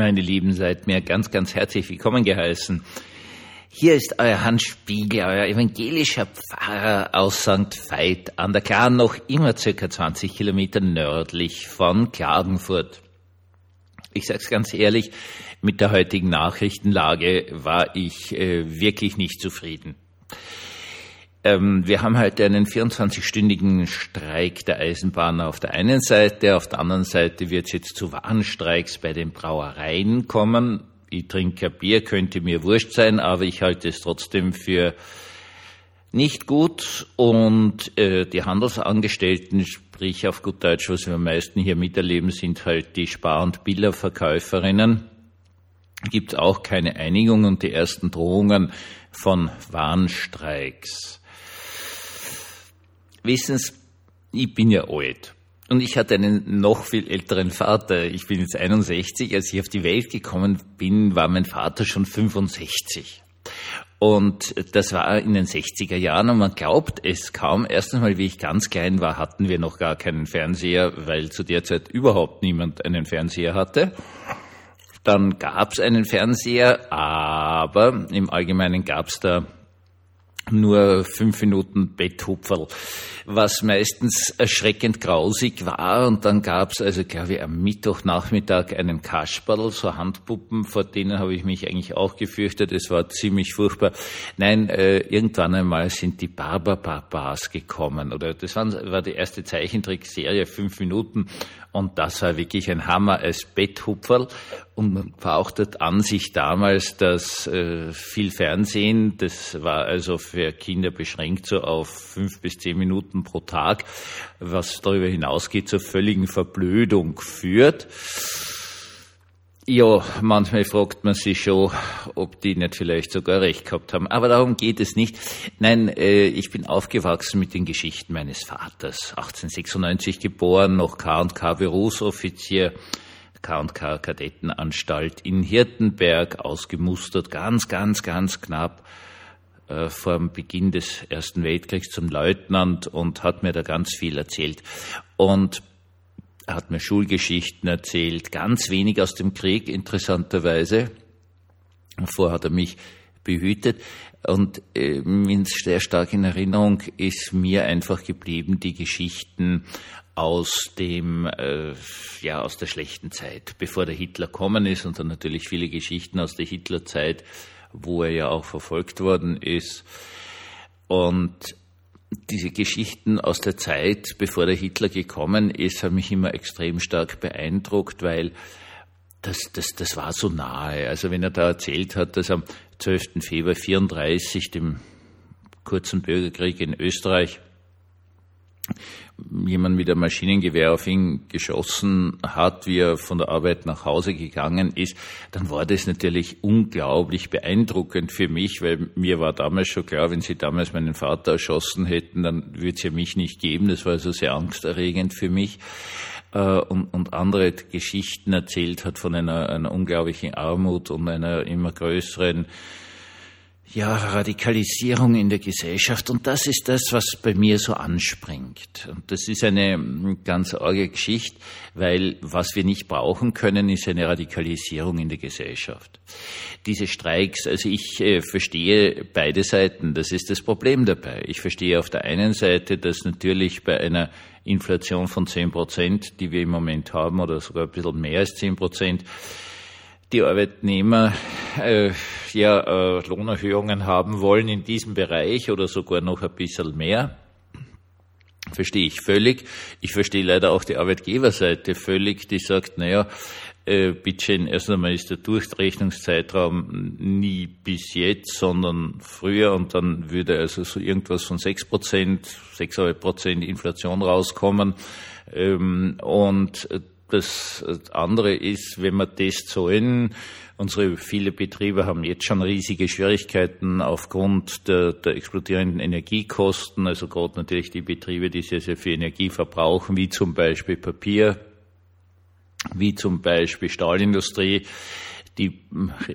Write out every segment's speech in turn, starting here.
Meine Lieben, seid mir ganz, ganz herzlich willkommen geheißen. Hier ist euer Hans Spiegel, euer evangelischer Pfarrer aus St. Veit an der Klar, noch immer circa 20 Kilometer nördlich von Klagenfurt. Ich sage es ganz ehrlich, mit der heutigen Nachrichtenlage war ich äh, wirklich nicht zufrieden. Ähm, wir haben heute einen 24-stündigen Streik der Eisenbahner auf der einen Seite, auf der anderen Seite wird es jetzt zu Warnstreiks bei den Brauereien kommen. Ich trinke Bier, könnte mir wurscht sein, aber ich halte es trotzdem für nicht gut und äh, die Handelsangestellten, sprich auf gut Deutsch, was wir am meisten hier miterleben, sind halt die Spar- und Billerverkäuferinnen. Gibt auch keine Einigung und die ersten Drohungen von Warnstreiks. Wissen Sie, ich bin ja alt. Und ich hatte einen noch viel älteren Vater. Ich bin jetzt 61. Als ich auf die Welt gekommen bin, war mein Vater schon 65. Und das war in den 60er Jahren und man glaubt es kaum. Erstens mal, wie ich ganz klein war, hatten wir noch gar keinen Fernseher, weil zu der Zeit überhaupt niemand einen Fernseher hatte. Dann gab es einen Fernseher, aber im Allgemeinen gab es da nur fünf Minuten Betthupferl, was meistens erschreckend grausig war. Und dann gab's also, glaube ich, am Mittwochnachmittag einen Kasperl, so Handpuppen, vor denen habe ich mich eigentlich auch gefürchtet. Es war ziemlich furchtbar. Nein, äh, irgendwann einmal sind die Barberbarbars gekommen. Oder das war die erste Zeichentrickserie, fünf Minuten. Und das war wirklich ein Hammer als Betthupferl. Und man war der Ansicht damals, dass äh, viel Fernsehen, das war also für Kinder beschränkt so auf fünf bis zehn Minuten pro Tag, was darüber hinausgeht zur völligen Verblödung führt. Ja, manchmal fragt man sich schon, ob die nicht vielleicht sogar recht gehabt haben. Aber darum geht es nicht. Nein, äh, ich bin aufgewachsen mit den Geschichten meines Vaters. 1896 geboren, noch K&K Berufsoffizier, K&K Kadettenanstalt in Hirtenberg, ausgemustert, ganz, ganz, ganz knapp äh, vor dem Beginn des Ersten Weltkriegs zum Leutnant und hat mir da ganz viel erzählt. Und er hat mir Schulgeschichten erzählt, ganz wenig aus dem Krieg, interessanterweise. Vorher hat er mich behütet. Und äh, sehr stark in Erinnerung ist mir einfach geblieben die Geschichten aus dem äh, ja aus der schlechten Zeit, bevor der Hitler kommen ist und dann natürlich viele Geschichten aus der Hitlerzeit, wo er ja auch verfolgt worden ist. Und diese Geschichten aus der Zeit, bevor der Hitler gekommen ist, haben mich immer extrem stark beeindruckt, weil das, das, das war so nahe. Also wenn er da erzählt hat, dass am 12. Februar 34, dem kurzen Bürgerkrieg in Österreich, jemand mit einem Maschinengewehr auf ihn geschossen hat, wie er von der Arbeit nach Hause gegangen ist, dann war das natürlich unglaublich beeindruckend für mich, weil mir war damals schon klar, wenn sie damals meinen Vater erschossen hätten, dann würde es ja mich nicht geben. Das war also sehr angsterregend für mich. Äh, und, und andere Geschichten erzählt hat von einer, einer unglaublichen Armut und einer immer größeren ja, Radikalisierung in der Gesellschaft. Und das ist das, was bei mir so anspringt. Und das ist eine ganz arge Geschichte, weil was wir nicht brauchen können, ist eine Radikalisierung in der Gesellschaft. Diese Streiks, also ich äh, verstehe beide Seiten. Das ist das Problem dabei. Ich verstehe auf der einen Seite, dass natürlich bei einer Inflation von zehn Prozent, die wir im Moment haben, oder sogar ein bisschen mehr als zehn Prozent, die Arbeitnehmer äh, ja äh, Lohnerhöhungen haben wollen in diesem Bereich oder sogar noch ein bisschen mehr. Verstehe ich völlig. Ich verstehe leider auch die Arbeitgeberseite völlig, die sagt, naja, äh, bitteschön, erst einmal ist der Durchrechnungszeitraum nie bis jetzt, sondern früher und dann würde also so irgendwas von sechs Prozent, sechseinhalb Prozent Inflation rauskommen. Ähm, und das andere ist, wenn wir das zahlen, unsere viele Betriebe haben jetzt schon riesige Schwierigkeiten aufgrund der, der explodierenden Energiekosten, also gerade natürlich die Betriebe, die sehr, sehr viel Energie verbrauchen, wie zum Beispiel Papier, wie zum Beispiel Stahlindustrie, die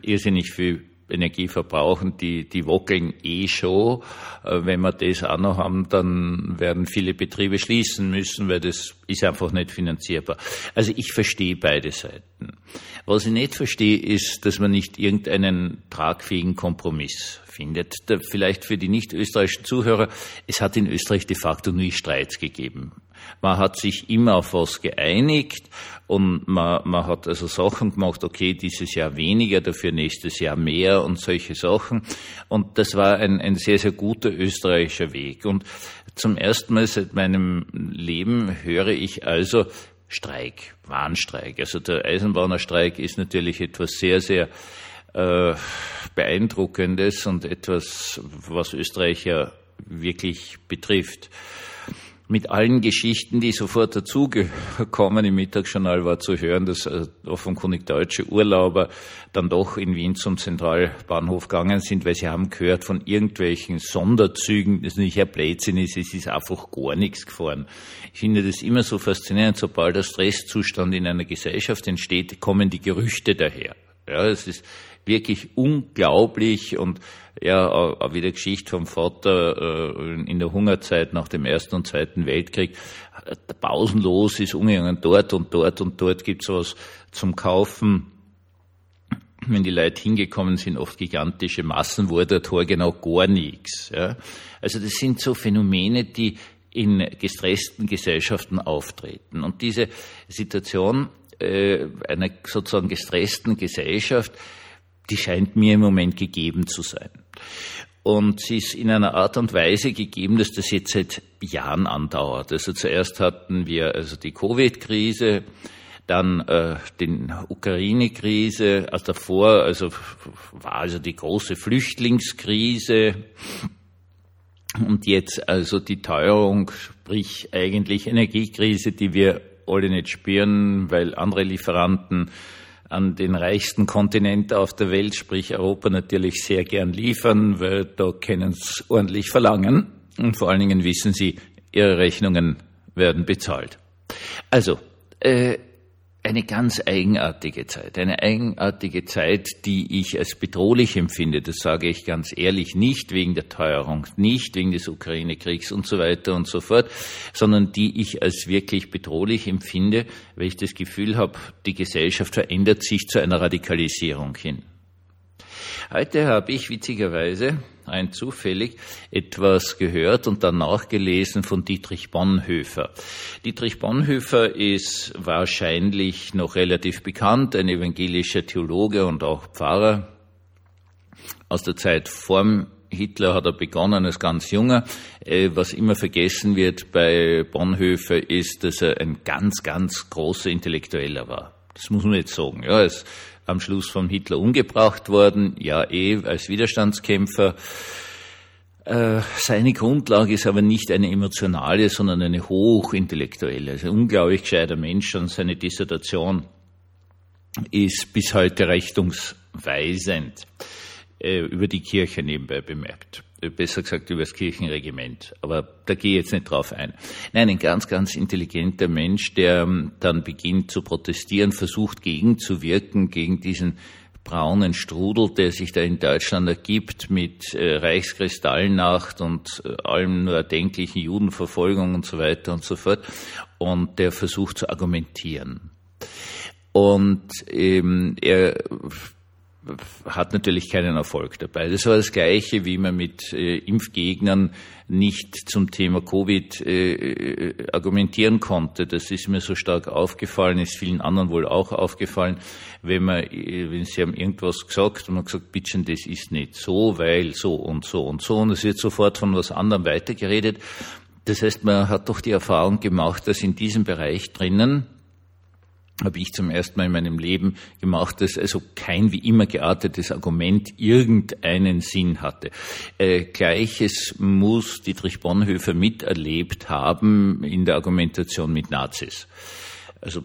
irrsinnig viel Energie verbrauchen, die, die wockeln eh schon. Äh, wenn wir das auch noch haben, dann werden viele Betriebe schließen müssen, weil das ist einfach nicht finanzierbar. Also ich verstehe beide Seiten. Was ich nicht verstehe, ist, dass man nicht irgendeinen tragfähigen Kompromiss findet. Vielleicht für die nicht österreichischen Zuhörer, es hat in Österreich de facto nie Streits gegeben. Man hat sich immer auf was geeinigt und man, man hat also Sachen gemacht, okay, dieses Jahr weniger, dafür nächstes Jahr mehr und solche Sachen. Und das war ein, ein sehr, sehr guter österreichischer Weg. Und zum ersten Mal seit meinem Leben höre ich also Streik, Warnstreik. Also der Eisenbahnerstreik ist natürlich etwas sehr, sehr äh, Beeindruckendes und etwas, was Österreicher wirklich betrifft mit allen Geschichten, die sofort dazugekommen im Mittagsjournal war zu hören, dass äh, offenkundig deutsche Urlauber dann doch in Wien zum Zentralbahnhof gegangen sind, weil sie haben gehört von irgendwelchen Sonderzügen, das nicht ein Blödsinn ist, es ist einfach gar nichts gefahren. Ich finde das immer so faszinierend, sobald der Stresszustand in einer Gesellschaft entsteht, kommen die Gerüchte daher. Ja, es ist wirklich unglaublich und ja, auch wieder Geschichte vom Vater äh, in der Hungerzeit nach dem Ersten und Zweiten Weltkrieg. Pausenlos ist umgegangen, dort und dort und dort gibt's was zum Kaufen. Wenn die Leute hingekommen sind, oft gigantische Massen, wurde dort genau gar nichts. Ja. Also das sind so Phänomene, die in gestressten Gesellschaften auftreten. Und diese Situation äh, einer sozusagen gestressten Gesellschaft, die scheint mir im Moment gegeben zu sein. Und sie ist in einer Art und Weise gegeben, dass das jetzt seit Jahren andauert. Also zuerst hatten wir also die Covid-Krise, dann äh, den Ukraine-Krise, also davor also war also die große Flüchtlingskrise und jetzt also die Teuerung, sprich eigentlich Energiekrise, die wir alle nicht spüren, weil andere Lieferanten an den reichsten Kontinent auf der Welt, sprich Europa, natürlich sehr gern liefern, weil da können sie ordentlich verlangen. Und vor allen Dingen wissen sie, ihre Rechnungen werden bezahlt. Also, äh, eine ganz eigenartige Zeit, eine eigenartige Zeit, die ich als bedrohlich empfinde. Das sage ich ganz ehrlich, nicht wegen der Teuerung, nicht wegen des Ukraine-Kriegs und so weiter und so fort, sondern die ich als wirklich bedrohlich empfinde, weil ich das Gefühl habe, die Gesellschaft verändert sich zu einer Radikalisierung hin. Heute habe ich witzigerweise ein zufällig etwas gehört und dann nachgelesen von Dietrich Bonhoeffer. Dietrich Bonhoeffer ist wahrscheinlich noch relativ bekannt, ein evangelischer Theologe und auch Pfarrer. Aus der Zeit vorm Hitler hat er begonnen als ganz junger. Äh, was immer vergessen wird bei Bonhoeffer ist, dass er ein ganz, ganz großer Intellektueller war. Das muss man jetzt sagen. Ja, ist am Schluss von Hitler umgebracht worden, ja eh als Widerstandskämpfer. Äh, seine Grundlage ist aber nicht eine emotionale, sondern eine hochintellektuelle. Also ein unglaublich gescheiter Mensch und seine Dissertation ist bis heute richtungsweisend über die Kirche nebenbei bemerkt besser gesagt über das Kirchenregiment. Aber da gehe ich jetzt nicht drauf ein. Nein, ein ganz, ganz intelligenter Mensch, der ähm, dann beginnt zu protestieren, versucht gegenzuwirken gegen diesen braunen Strudel, der sich da in Deutschland ergibt mit äh, Reichskristallnacht und äh, allem nur erdenklichen Judenverfolgung und so weiter und so fort. Und der versucht zu argumentieren. Und ähm, er hat natürlich keinen Erfolg dabei. Das war das Gleiche, wie man mit äh, Impfgegnern nicht zum Thema Covid äh, äh, argumentieren konnte. Das ist mir so stark aufgefallen, ist vielen anderen wohl auch aufgefallen, wenn man, äh, wenn sie haben irgendwas gesagt und man gesagt, bitte, das ist nicht so, weil so und so und so und es wird sofort von was anderem weitergeredet. Das heißt, man hat doch die Erfahrung gemacht, dass in diesem Bereich drinnen habe ich zum ersten Mal in meinem Leben gemacht, dass also kein wie immer geartetes Argument irgendeinen Sinn hatte. Äh, Gleiches muss Dietrich Bonhoeffer miterlebt haben in der Argumentation mit Nazis. Also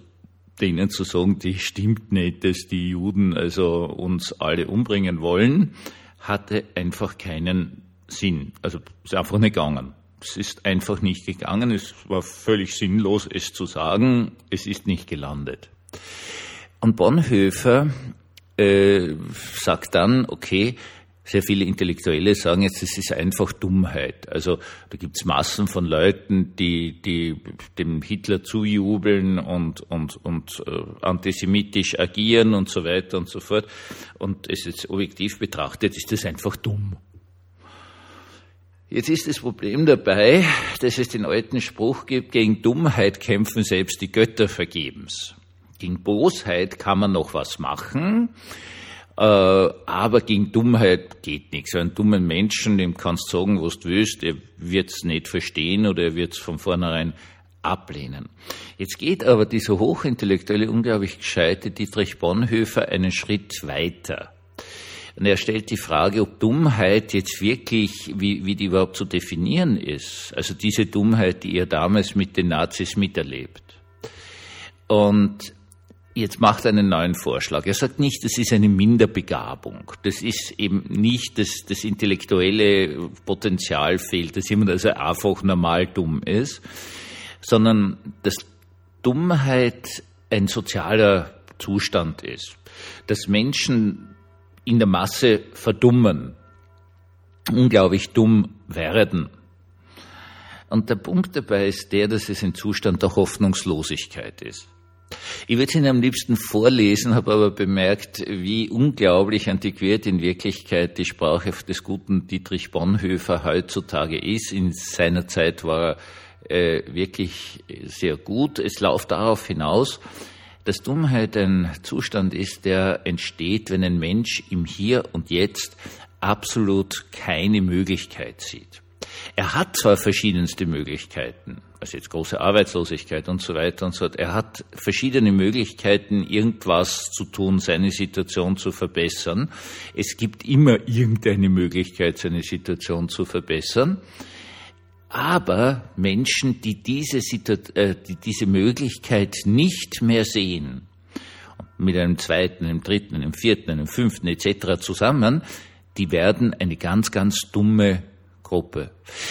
denen zu sagen, die stimmt nicht, dass die Juden also uns alle umbringen wollen, hatte einfach keinen Sinn. Also ist einfach nicht gegangen. Es ist einfach nicht gegangen. Es war völlig sinnlos, es zu sagen. Es ist nicht gelandet. Und Bonhoeffer äh, sagt dann, okay, sehr viele Intellektuelle sagen jetzt, es ist einfach Dummheit. Also da gibt's Massen von Leuten, die, die dem Hitler zujubeln und, und, und äh, antisemitisch agieren und so weiter und so fort. Und es jetzt objektiv betrachtet, ist das einfach dumm. Jetzt ist das Problem dabei, dass es den alten Spruch gibt, gegen Dummheit kämpfen selbst die Götter vergebens. Gegen Bosheit kann man noch was machen, äh, aber gegen Dummheit geht nichts. Einen dummen Menschen, dem kannst du sagen, was du willst, er wird's nicht verstehen oder er wird's von vornherein ablehnen. Jetzt geht aber dieser hochintellektuelle, unglaublich gescheite Dietrich Bonhoeffer einen Schritt weiter. Und er stellt die Frage, ob Dummheit jetzt wirklich, wie, wie die überhaupt zu definieren ist. Also diese Dummheit, die er damals mit den Nazis miterlebt. Und jetzt macht er einen neuen Vorschlag. Er sagt nicht, das ist eine Minderbegabung. Das ist eben nicht, dass das intellektuelle Potenzial fehlt, dass jemand also einfach normal dumm ist, sondern dass Dummheit ein sozialer Zustand ist. Dass Menschen in der Masse verdummen, unglaublich dumm werden. Und der Punkt dabei ist der, dass es ein Zustand der Hoffnungslosigkeit ist. Ich würde es Ihnen am liebsten vorlesen, habe aber bemerkt, wie unglaublich antiquiert in Wirklichkeit die Sprache des guten Dietrich Bonhoeffer heutzutage ist. In seiner Zeit war er äh, wirklich sehr gut. Es läuft darauf hinaus, dass Dummheit ein Zustand ist, der entsteht, wenn ein Mensch im Hier und Jetzt absolut keine Möglichkeit sieht. Er hat zwar verschiedenste Möglichkeiten, also jetzt große Arbeitslosigkeit und so weiter und so fort. Er hat verschiedene Möglichkeiten, irgendwas zu tun, seine Situation zu verbessern. Es gibt immer irgendeine Möglichkeit, seine Situation zu verbessern. Aber Menschen, die diese, äh, die diese Möglichkeit nicht mehr sehen, mit einem zweiten, einem dritten, einem vierten, einem fünften etc. zusammen, die werden eine ganz, ganz dumme Gruppe.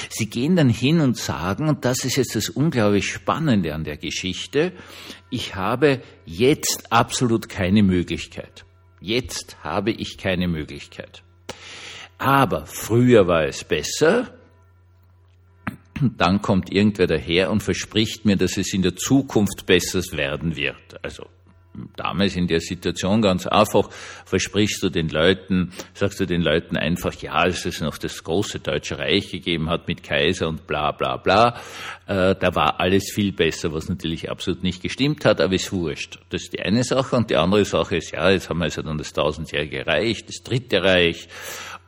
Sie gehen dann hin und sagen, und das ist jetzt das unglaublich Spannende an der Geschichte, ich habe jetzt absolut keine Möglichkeit. Jetzt habe ich keine Möglichkeit. Aber früher war es besser, dann kommt irgendwer daher und verspricht mir, dass es in der Zukunft besser werden wird. Also damals in der Situation ganz einfach versprichst du den Leuten, sagst du den Leuten einfach, ja, als es noch das große Deutsche Reich gegeben hat mit Kaiser und bla bla bla, äh, da war alles viel besser, was natürlich absolut nicht gestimmt hat, aber ist wurscht. Das ist die eine Sache und die andere Sache ist, ja, jetzt haben wir also dann das tausendjährige Reich, das dritte Reich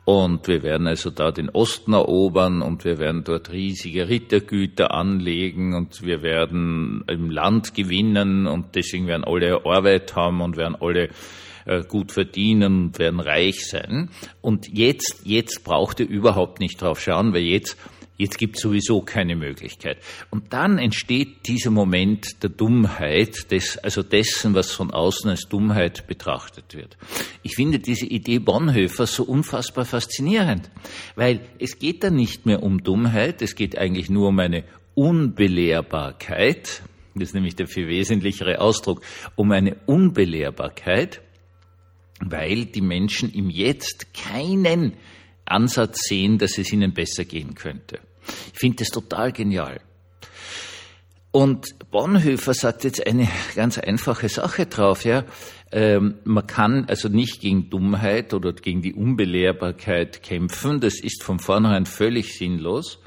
und wir werden also da den Osten erobern und wir werden dort riesige Rittergüter anlegen und wir werden im Land gewinnen und deswegen werden alle Arbeit haben und werden alle äh, gut verdienen und werden reich sein. Und jetzt, jetzt braucht ihr überhaupt nicht drauf schauen, weil jetzt Jetzt gibt es sowieso keine Möglichkeit. Und dann entsteht dieser Moment der Dummheit, des, also dessen, was von außen als Dummheit betrachtet wird. Ich finde diese Idee Bonhoeffer so unfassbar faszinierend, weil es geht da nicht mehr um Dummheit, es geht eigentlich nur um eine Unbelehrbarkeit, das ist nämlich der viel wesentlichere Ausdruck, um eine Unbelehrbarkeit, weil die Menschen im Jetzt keinen Ansatz sehen, dass es ihnen besser gehen könnte. Ich finde das total genial. Und Bonhoeffer sagt jetzt eine ganz einfache Sache drauf, ja. Ähm, man kann also nicht gegen Dummheit oder gegen die Unbelehrbarkeit kämpfen. Das ist von vornherein völlig sinnlos.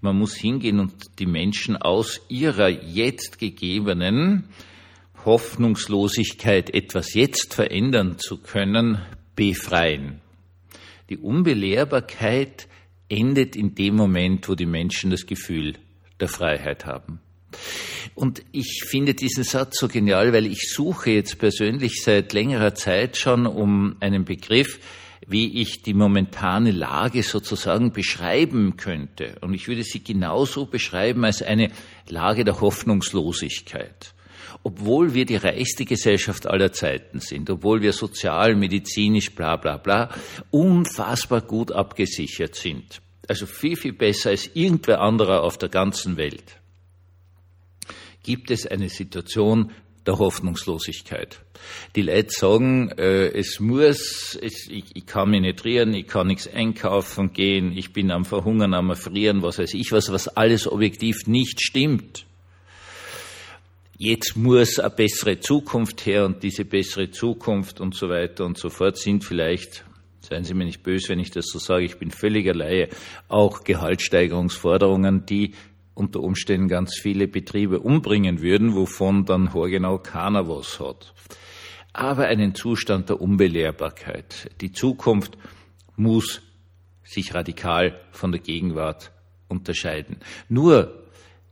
Man muss hingehen und die Menschen aus ihrer jetzt gegebenen Hoffnungslosigkeit, etwas jetzt verändern zu können, befreien. Die Unbelehrbarkeit endet in dem Moment, wo die Menschen das Gefühl der Freiheit haben. Und ich finde diesen Satz so genial, weil ich suche jetzt persönlich seit längerer Zeit schon um einen Begriff, wie ich die momentane Lage sozusagen beschreiben könnte. Und ich würde sie genauso beschreiben als eine Lage der Hoffnungslosigkeit obwohl wir die reichste Gesellschaft aller Zeiten sind, obwohl wir sozial, medizinisch, bla bla bla, unfassbar gut abgesichert sind. Also viel, viel besser als irgendwer anderer auf der ganzen Welt. Gibt es eine Situation der Hoffnungslosigkeit. Die Leute sagen, äh, es muss, es, ich, ich kann mich nicht rühren, ich kann nichts einkaufen gehen, ich bin am Verhungern, am Erfrieren, was weiß ich was, was alles objektiv nicht stimmt. Jetzt muss eine bessere Zukunft her und diese bessere Zukunft und so weiter und so fort sind vielleicht seien Sie mir nicht böse, wenn ich das so sage, ich bin völliger Laie, auch Gehaltssteigerungsforderungen, die unter Umständen ganz viele Betriebe umbringen würden, wovon dann genau keiner was hat. Aber einen Zustand der Unbelehrbarkeit. Die Zukunft muss sich radikal von der Gegenwart unterscheiden. Nur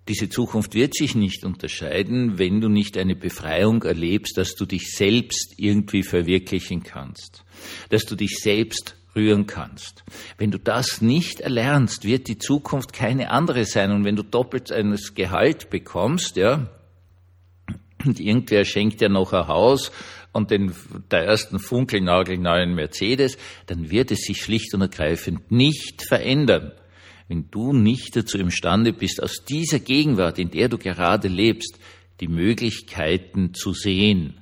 diese Zukunft wird sich nicht unterscheiden, wenn du nicht eine Befreiung erlebst, dass du dich selbst irgendwie verwirklichen kannst, dass du dich selbst rühren kannst. Wenn du das nicht erlernst, wird die Zukunft keine andere sein. Und wenn du doppelt eines Gehalt bekommst, ja, und irgendwer schenkt dir noch ein Haus und den, der ersten funkelnagelneuen Mercedes, dann wird es sich schlicht und ergreifend nicht verändern. Wenn du nicht dazu imstande bist, aus dieser Gegenwart, in der du gerade lebst, die Möglichkeiten zu sehen.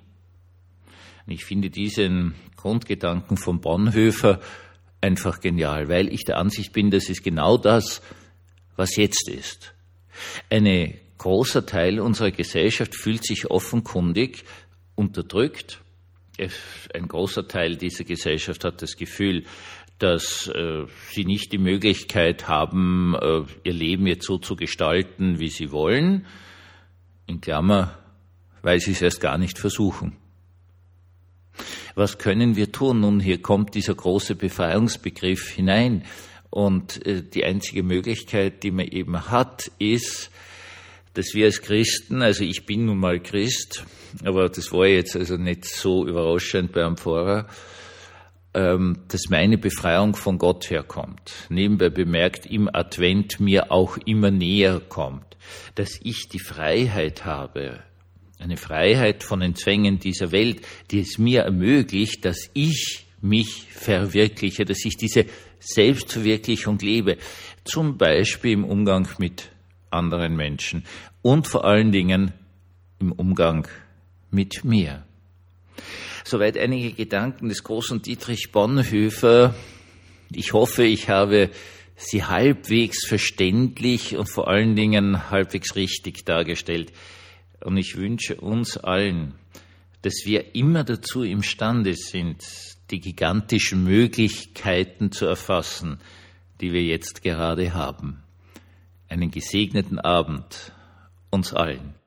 Und ich finde diesen Grundgedanken von Bonhoeffer einfach genial, weil ich der Ansicht bin, das ist genau das, was jetzt ist. Ein großer Teil unserer Gesellschaft fühlt sich offenkundig unterdrückt. Ein großer Teil dieser Gesellschaft hat das Gefühl, dass äh, sie nicht die Möglichkeit haben, äh, ihr Leben jetzt so zu gestalten, wie sie wollen. In Klammer, weil sie es erst gar nicht versuchen. Was können wir tun? Nun, hier kommt dieser große Befreiungsbegriff hinein. Und äh, die einzige Möglichkeit, die man eben hat, ist, dass wir als Christen, also ich bin nun mal Christ, aber das war jetzt also nicht so überraschend bei einem Pfarrer, dass meine Befreiung von Gott herkommt. Nebenbei bemerkt, im Advent mir auch immer näher kommt, dass ich die Freiheit habe, eine Freiheit von den Zwängen dieser Welt, die es mir ermöglicht, dass ich mich verwirkliche, dass ich diese Selbstverwirklichung lebe, zum Beispiel im Umgang mit anderen Menschen und vor allen Dingen im Umgang mit mir. Soweit einige Gedanken des großen Dietrich Bonhoeffer. Ich hoffe, ich habe sie halbwegs verständlich und vor allen Dingen halbwegs richtig dargestellt. Und ich wünsche uns allen, dass wir immer dazu imstande sind, die gigantischen Möglichkeiten zu erfassen, die wir jetzt gerade haben. Einen gesegneten Abend uns allen.